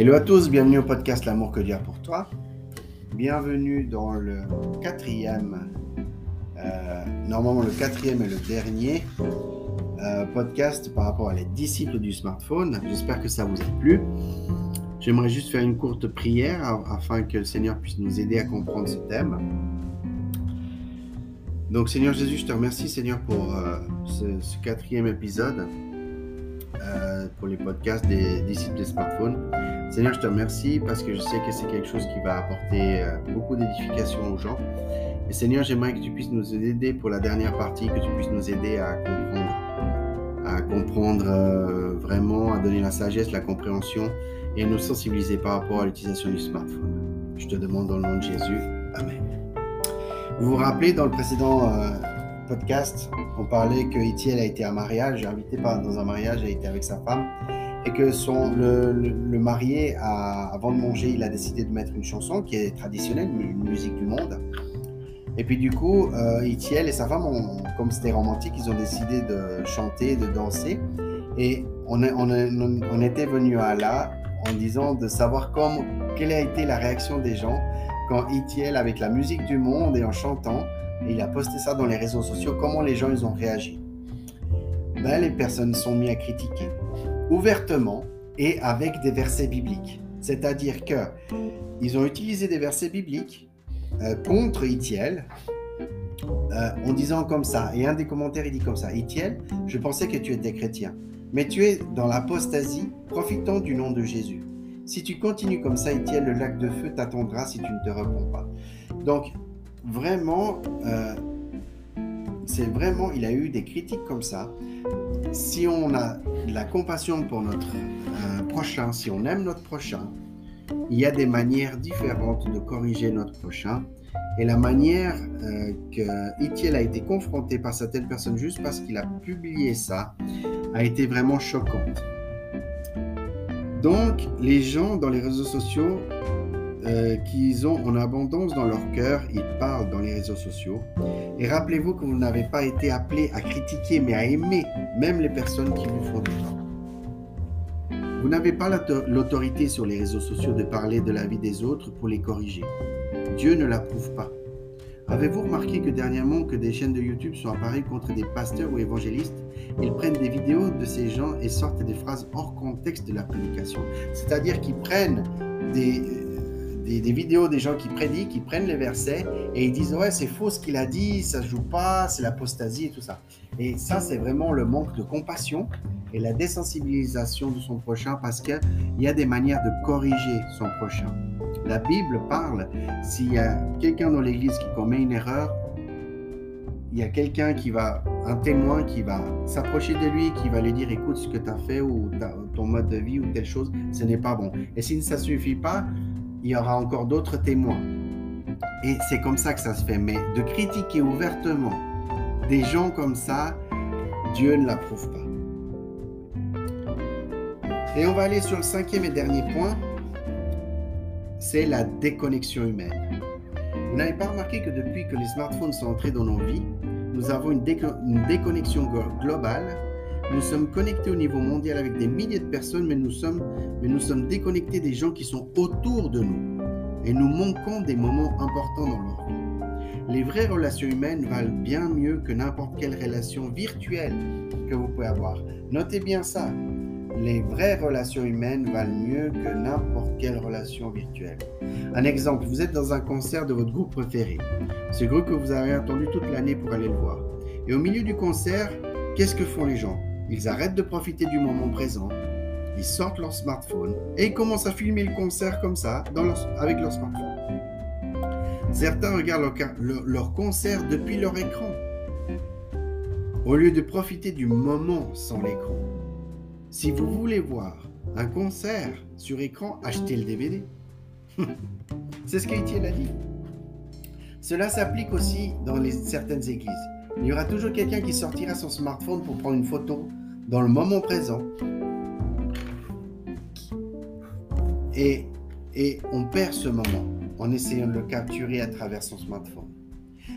Hello à tous, bienvenue au podcast L'amour que Dieu a pour toi. Bienvenue dans le quatrième, euh, normalement le quatrième et le dernier euh, podcast par rapport à les disciples du smartphone. J'espère que ça vous a plu. J'aimerais juste faire une courte prière afin que le Seigneur puisse nous aider à comprendre ce thème. Donc Seigneur Jésus, je te remercie Seigneur pour euh, ce, quatrième épisode, pour les podcasts des disciples des smartphones. Seigneur, je te remercie parce que je sais que c'est quelque chose qui va apporter euh, beaucoup d'édification aux gens. Et Seigneur, j'aimerais que tu puisses nous aider pour la dernière partie, que tu puisses nous aider à comprendre, à comprendre euh, vraiment, à donner la sagesse, la compréhension et à nous sensibiliser par rapport à l'utilisation du smartphone. Je te demande dans le nom de Jésus. Amen. Vous vous rappelez, dans le précédent euh, podcast, on parlait que Itiel a été à un mariage, invité dans un mariage, a été avec sa femme et que son, le, marié, avant de manger, il a décidé de mettre une chanson qui est traditionnelle, une musique du monde. Et puis du coup, euh, Itiel et sa femme, comme c'était romantique, ils ont décidé de chanter, de danser. Et on, on, était venu à là en disant de savoir comme, quelle a été la réaction des gens quand Itiel, avec la musique du monde et en chantant, il a posté ça dans les réseaux sociaux, comment les gens ils ont réagi. Ben, les personnes sont mis à critiquer ouvertement et avec des versets bibliques. C'est-à-dire que ils ont utilisé des versets bibliques euh, contre Itiel euh, en disant comme ça. Et un des commentaires, il dit comme ça Itiel, je pensais que tu étais chrétien, mais tu es dans l'apostasie, profitant du nom de Jésus. Si tu continues comme ça, Itiel, le lac de feu t'attendra si tu ne te réponds pas. Donc, vraiment, euh, c'est vraiment, il a eu des critiques comme ça si on a de la compassion pour notre euh, prochain, si on aime notre prochain, il y a des manières différentes de corriger notre prochain. Et la manière euh, que Itiel a été confronté par certaines personnes juste parce qu'il a publié ça a été vraiment choquante. Donc, les gens dans les réseaux sociaux euh, qu'ils ont en abondance dans leur cœur, ils parlent dans les réseaux sociaux. Et rappelez-vous que vous n'avez pas été appelé à critiquer, mais à aimer même les personnes qui vous font du tort. Vous n'avez pas l'autorité sur les réseaux sociaux de parler de la vie des autres pour les corriger. Dieu ne l'approuve pas. Avez-vous remarqué que dernièrement que des chaînes de YouTube sont apparues contre des pasteurs ou évangélistes? Ils prennent des vidéos de ces gens et sortent des phrases hors contexte de la prédication. C'est-à-dire qu'ils prennent des, des, vidéos des gens qui prédisent, qui prennent les versets et ils disent ouais c'est faux ce qu'il a dit, ça se joue pas, c'est l'apostasie et tout ça. Et ça c'est vraiment le manque de compassion et la désensibilisation de son prochain parce qu'il y a des manières de corriger son prochain. La Bible parle s'il y a quelqu'un dans l'église qui commet une erreur, il y a quelqu'un qui va, un témoin qui va s'approcher de lui, qui va lui dire écoute ce que tu as fait ou ton mode de vie ou telle chose, ce n'est pas bon. Et si ça ne suffit pas, il y aura encore d'autres témoins. Et c'est comme ça que ça se fait. Mais de critiquer ouvertement des gens comme ça, Dieu ne l'approuve pas. Et on va aller sur le cinquième et dernier point, c'est la déconnexion humaine. Vous n'avez pas remarqué que depuis que les smartphones sont entrés dans nos vies, nous avons une, une déconnexion globale nous sommes connectés au niveau mondial avec des milliers de personnes, mais nous sommes, déconnectés des gens qui sont autour de nous. Et nous manquons des moments importants dans leur vie. Les vraies relations humaines valent bien mieux que n'importe quelle relation virtuelle que vous pouvez avoir. Notez bien ça. Les vraies relations humaines valent mieux que n'importe quelle relation virtuelle. Un exemple, vous êtes dans un concert de votre groupe préféré. Ce groupe que vous avez attendu toute l'année pour aller le voir. Et au milieu du concert, qu'est-ce que font les gens? Ils arrêtent de profiter du moment présent, ils sortent leur smartphone et ils commencent à filmer le concert comme ça avec leur smartphone. Certains regardent leur, concert depuis leur écran, au lieu de profiter du moment sans l'écran. Si vous voulez voir un concert sur écran, achetez le DVD. C'est ce qu'Étienne a dit. Cela s'applique aussi dans certaines églises. Il y aura toujours quelqu'un qui sortira son smartphone pour prendre une photo dans le moment présent. Et, et on perd ce moment en essayant de le capturer à travers son smartphone.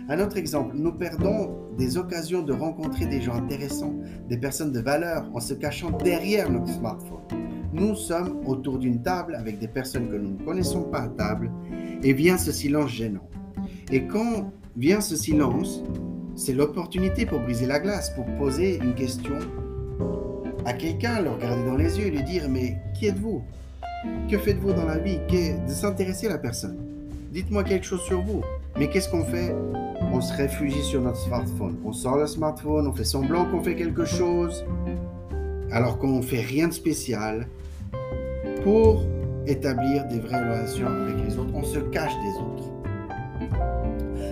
Un autre exemple, nous perdons des occasions de rencontrer des gens intéressants, des personnes de valeur en se cachant derrière notre smartphone. Nous sommes autour d'une table avec des personnes que nous ne connaissons pas à table et vient ce silence gênant. Et quand vient ce silence, c'est l'opportunité pour briser la glace, pour poser une question à quelqu'un, le regarder dans les yeux et lui dire Mais qui êtes-vous? Que faites-vous dans la vie? De s'intéresser à la personne. Dites-moi quelque chose sur vous. Mais qu'est-ce qu'on fait? On se réfugie sur notre smartphone. On sort le smartphone, on fait semblant qu'on fait quelque chose, alors qu'on ne fait rien de spécial pour établir des vraies relations avec les autres. On se cache des autres.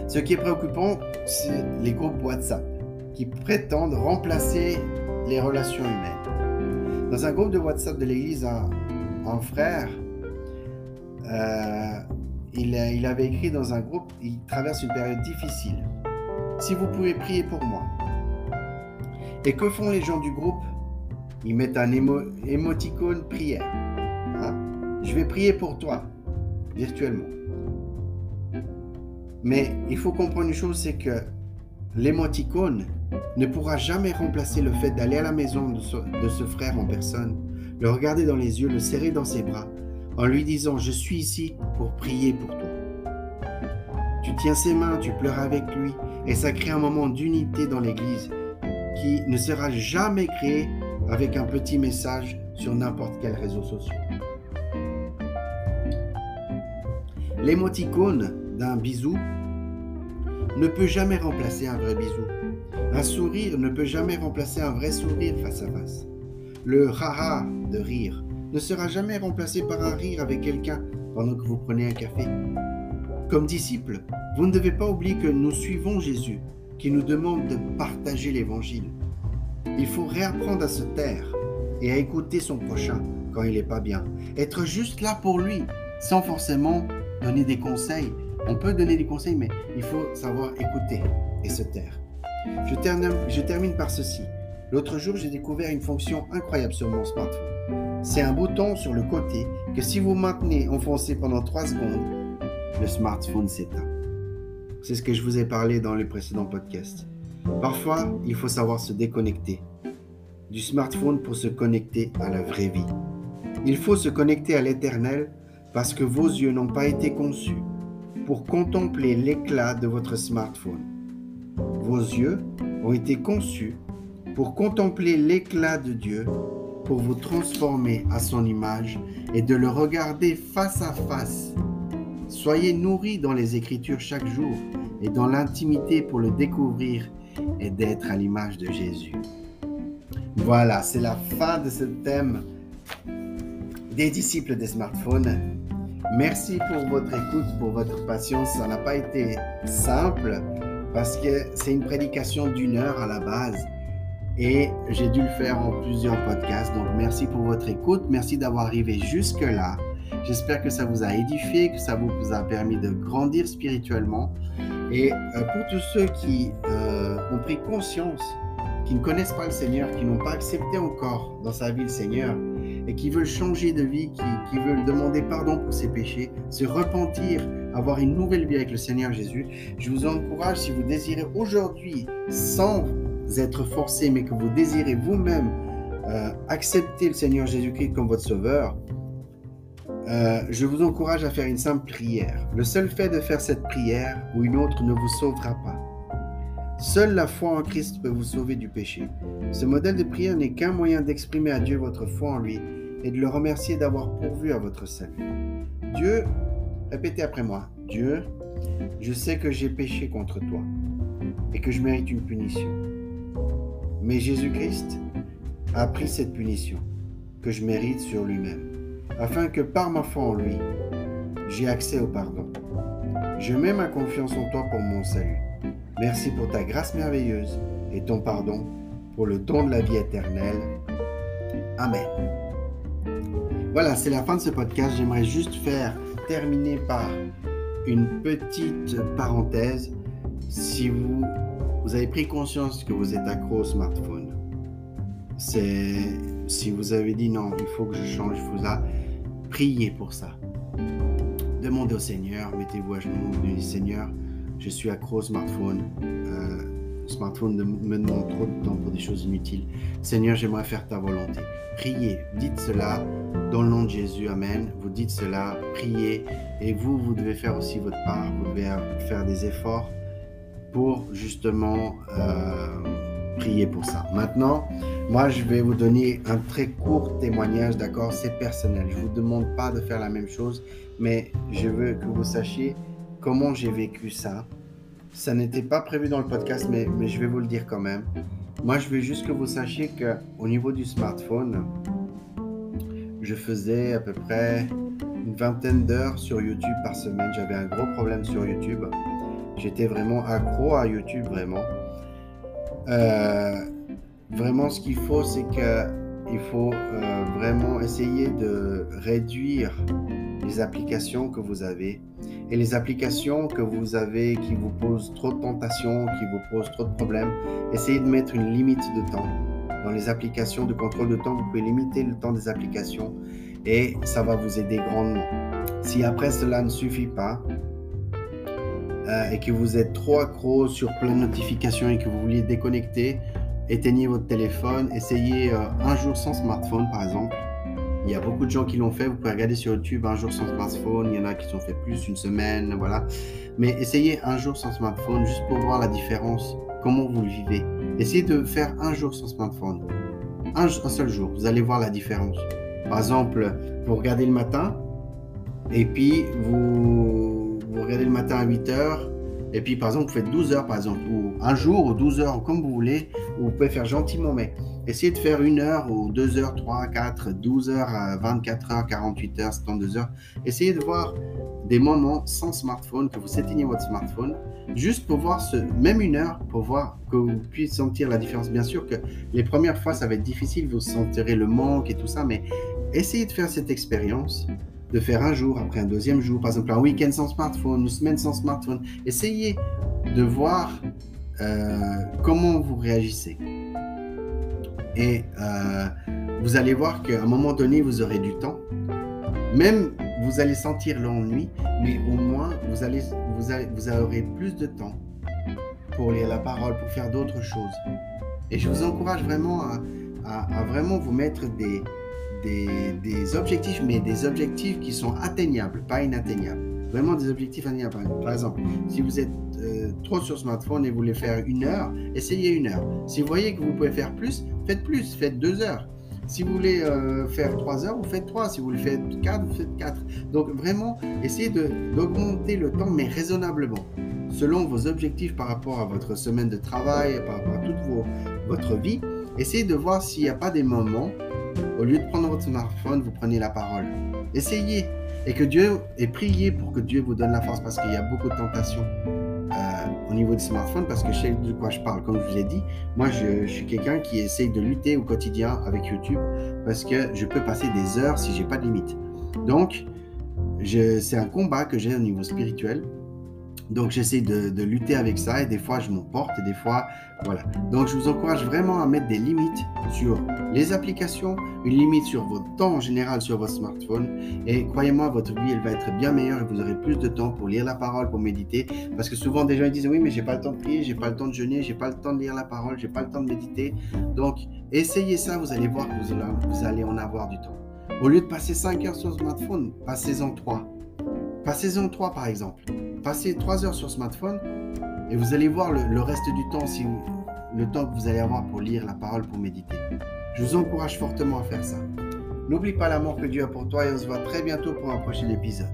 Ce qui est préoccupant, c'est les groupes WhatsApp qui prétendent remplacer les relations humaines. Dans un groupe de WhatsApp de l'Église, un, frère, euh, avait écrit dans un groupe, il traverse une période difficile. Si vous pouvez prier pour moi. Et que font les gens du groupe? Ils mettent un émoticône prière. Hein? Je vais prier pour toi, virtuellement. Mais il faut comprendre une chose, c'est que l'émoticône ne pourra jamais remplacer le fait d'aller à la maison de ce, frère en personne, le regarder dans les yeux, le serrer dans ses bras, en lui disant Je suis ici pour prier pour toi. Tu tiens ses mains, tu pleures avec lui, et ça crée un moment d'unité dans l'Église qui ne sera jamais créé avec un petit message sur n'importe quel réseau social. L'émoticône d'un bisou ne peut jamais remplacer un vrai bisou. Un sourire ne peut jamais remplacer un vrai sourire face à face. Le haha de rire ne sera jamais remplacé par un rire avec quelqu'un pendant que vous prenez un café. Comme disciples, vous ne devez pas oublier que nous suivons Jésus, qui nous demande de partager l'Évangile. Il faut réapprendre à se taire et à écouter son prochain quand il n'est pas bien. Être juste là pour lui, sans forcément donner des conseils. On peut donner des conseils, mais il faut savoir écouter et se taire. Je termine, par ceci. L'autre jour, j'ai découvert une fonction incroyable sur mon smartphone. C'est un bouton sur le côté que si vous maintenez enfoncé pendant 3 secondes, le smartphone s'éteint. C'est ce que je vous ai parlé dans le précédent podcast. Parfois, il faut savoir se déconnecter du smartphone pour se connecter à la vraie vie. Il faut se connecter à l'éternel parce que vos yeux n'ont pas été conçus pour contempler l'éclat de votre smartphone. Vos yeux ont été conçus pour contempler l'éclat de Dieu, pour vous transformer à son image et de le regarder face à face. Soyez nourris dans les Écritures chaque jour et dans l'intimité pour le découvrir et d'être à l'image de Jésus. Voilà, c'est la fin de ce thème des disciples des smartphones. Merci pour votre écoute, pour votre patience. Ça n'a pas été simple parce que c'est une prédication d'une heure à la base et j'ai dû le faire en plusieurs podcasts. Donc merci pour votre écoute. Merci d'avoir arrivé jusque-là. J'espère que ça vous a édifié, que ça vous a permis de grandir spirituellement. Et euh, pour tous ceux qui euh, ont pris conscience, qui ne connaissent pas le Seigneur, qui n'ont pas accepté encore dans sa vie le Seigneur, et qui veulent changer de vie, qui, veulent demander pardon pour ses péchés, se repentir, avoir une nouvelle vie avec le Seigneur Jésus, je vous encourage, si vous désirez aujourd'hui, sans être forcé, mais que vous désirez vous-même euh, accepter le Seigneur Jésus-Christ comme votre Sauveur, euh, je vous encourage à faire une simple prière. Le seul fait de faire cette prière ou une autre ne vous sauvera pas. Seule la foi en Christ peut vous sauver du péché. Ce modèle de prière n'est qu'un moyen d'exprimer à Dieu votre foi en lui et de le remercier d'avoir pourvu à votre salut. Dieu, répétez après moi, Dieu, je sais que j'ai péché contre toi et que je mérite une punition. Mais Jésus-Christ a pris cette punition que je mérite sur lui-même, afin que par ma foi en lui, j'ai accès au pardon. Je mets ma confiance en toi pour mon salut. Merci pour ta grâce merveilleuse et ton pardon pour le don de la vie éternelle. Amen. Voilà, c'est la fin de ce podcast. J'aimerais juste faire terminer par une petite parenthèse. Si vous, vous avez pris conscience que vous êtes accro au smartphone, c'est si vous avez dit non, il faut que je change, il faut ça, priez pour ça. Demandez au Seigneur, mettez-vous à genoux, dites Seigneur, je suis accro au smartphone. Euh, smartphone me demande trop de temps pour des choses inutiles. Seigneur, j'aimerais faire ta volonté. Priez, dites cela dans le nom de Jésus. Amen. Vous dites cela, priez. Et vous, vous devez faire aussi votre part. Vous devez faire des efforts pour justement euh, prier pour ça. Maintenant, moi, je vais vous donner un très court témoignage, d'accord? C'est personnel. Je ne vous demande pas de faire la même chose, mais je veux que vous sachiez comment j'ai vécu ça. Ça n'était pas prévu dans le podcast, mais, je vais vous le dire quand même. Moi, je veux juste que vous sachiez qu'au niveau du smartphone, je faisais à peu près une vingtaine d'heures sur YouTube par semaine. J'avais un gros problème sur YouTube. J'étais vraiment accro à YouTube, vraiment. Euh, vraiment, ce qu'il faut, c'est qu'il faut euh, vraiment essayer de réduire les applications que vous avez. Et les applications que vous avez qui vous posent trop de tentations, qui vous posent trop de problèmes, essayez de mettre une limite de temps. Dans les applications de contrôle de temps, vous pouvez limiter le temps des applications et ça va vous aider grandement. Si après cela ne suffit pas, euh, et que vous êtes trop accro sur plein de notifications et que vous voulez déconnecter, éteignez votre téléphone, essayez euh, un jour sans smartphone par exemple. Il y a beaucoup de gens qui l'ont fait. Vous pouvez regarder sur YouTube un jour sans smartphone. Il y en a qui sont fait plus, une semaine, voilà. Mais essayez un jour sans smartphone juste pour voir la différence, comment vous le vivez. Essayez de faire un jour sans smartphone. Un, seul jour. Vous allez voir la différence. Par exemple, vous regardez le matin et puis vous, regardez le matin à 8 heures et puis, par exemple, vous faites 12 heures, par exemple, ou un jour, ou 12 heures, comme vous voulez, ou vous pouvez faire gentiment, mais essayez de faire une heure, ou 2 heures, 3, 4, 12 heures, 24 heures, 48 heures, 72 heures. Essayez de voir des moments sans smartphone, que vous éteignez votre smartphone, juste pour voir ce, même une heure, pour voir que vous puissiez sentir la différence. Bien sûr que les premières fois, ça va être difficile, vous sentirez le manque et tout ça, mais essayez de faire cette expérience de faire un jour, après un deuxième jour, par exemple un week-end sans smartphone, une semaine sans smartphone. Essayez de voir euh, comment vous réagissez. Et euh, vous allez voir qu'à un moment donné, vous aurez du temps. Même vous allez sentir l'ennui, mais au moins vous, allez, vous, allez, vous aurez plus de temps pour lire la parole, pour faire d'autres choses. Et je vous encourage vraiment à vraiment vous mettre des, des, objectifs, mais des objectifs qui sont atteignables, pas inatteignables. Vraiment des objectifs atteignables. Par exemple, si vous êtes euh, trop sur smartphone et vous voulez faire une heure, essayez une heure. Si vous voyez que vous pouvez faire plus, faites plus, faites deux heures. Si vous voulez euh, faire trois heures, vous faites trois. Si vous voulez faire quatre, vous faites quatre. Donc vraiment, essayez d'augmenter le temps, mais raisonnablement, selon vos objectifs par rapport à votre semaine de travail, par rapport à toute votre vie. Essayez de voir s'il n'y a pas des moments au lieu de prendre votre smartphone, vous prenez la parole. Essayez. Et que Dieu, et priez pour que Dieu vous donne la force parce qu'il y a beaucoup de tentations euh, au niveau du smartphone parce que je sais de quoi je parle. Comme je vous l'ai dit, moi je, suis quelqu'un qui essaye de lutter au quotidien avec YouTube parce que je peux passer des heures si j'ai pas de limite. Donc, c'est un combat que j'ai au niveau spirituel donc j'essaie de, lutter avec ça et des fois je m'emporte et des fois voilà. Donc je vous encourage vraiment à mettre des limites sur les applications, une limite sur votre temps en général sur votre smartphone et croyez-moi votre vie elle va être bien meilleure et vous aurez plus de temps pour lire la parole, pour méditer parce que souvent des gens ils disent oui mais j'ai pas le temps de prier, j'ai pas le temps de jeûner, j'ai pas le temps de lire la parole, j'ai pas le temps de méditer. Donc essayez ça, vous allez voir que vous allez en avoir du temps. Au lieu de passer 5 heures sur smartphone, passez-en 3. Passez-en 3 par exemple passez 3 heures sur smartphone et vous allez voir le, reste du temps, le temps que vous allez avoir pour lire la parole, pour méditer. Je vous encourage fortement à faire ça. N'oublie pas l'amour que Dieu a pour toi et on se voit très bientôt pour un prochain épisode.